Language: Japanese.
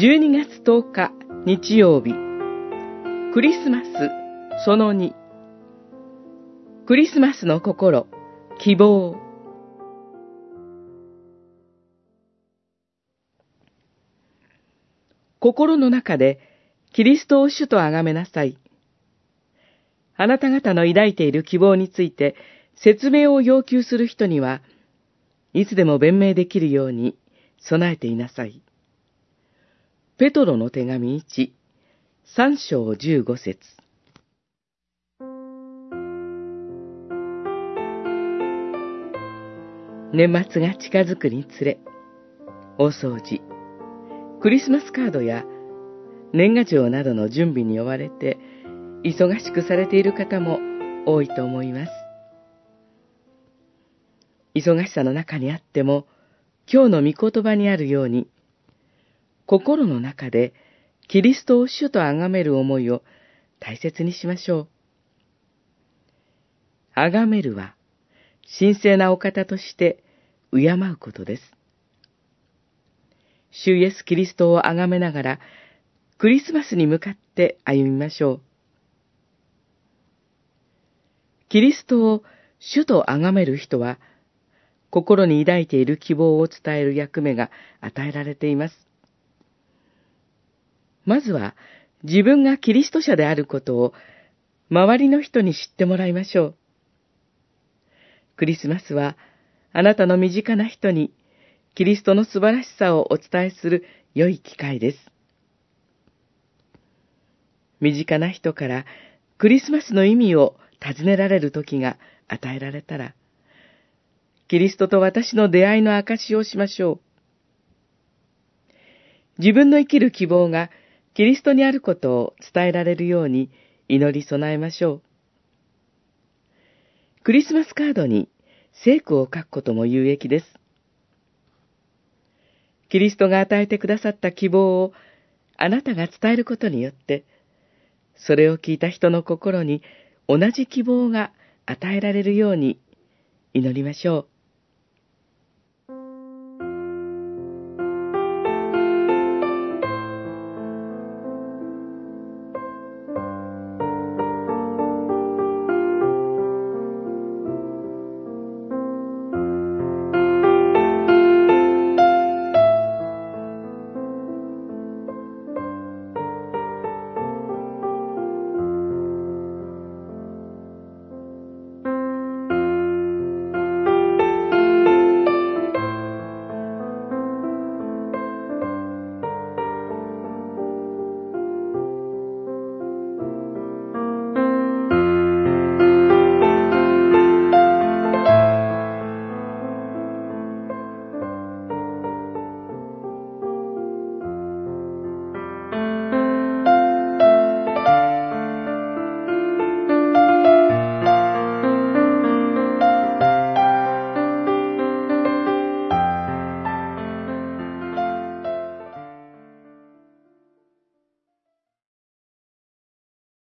12月10日日曜日クリスマスその2クリスマスの心希望心の中でキリストを主と崇めなさい。あなた方の抱いている希望について説明を要求する人には、いつでも弁明できるように備えていなさい。ペトロの手紙1、3章15節年末が近づくにつれ、大掃除、クリスマスカードや年賀状などの準備に追われて、忙しくされている方も多いと思います。忙しさの中にあっても、今日の御言葉にあるように、心の中でキリストを主と崇める思いを大切にしましょう。崇めるは、神聖なお方として敬うことです。主イエス・キリストを崇めながら、クリスマスに向かって歩みましょう。キリストを主と崇める人は、心に抱いている希望を伝える役目が与えられています。まずは自分がキリスト者であることを周りの人に知ってもらいましょう。クリスマスはあなたの身近な人にキリストの素晴らしさをお伝えする良い機会です。身近な人からクリスマスの意味を尋ねられる時が与えられたら、キリストと私の出会いの証しをしましょう。自分の生きる希望がキリストにあることを伝えられるように祈り備えましょう。クリスマスカードに聖句を書くことも有益です。キリストが与えてくださった希望をあなたが伝えることによって、それを聞いた人の心に同じ希望が与えられるように祈りましょう。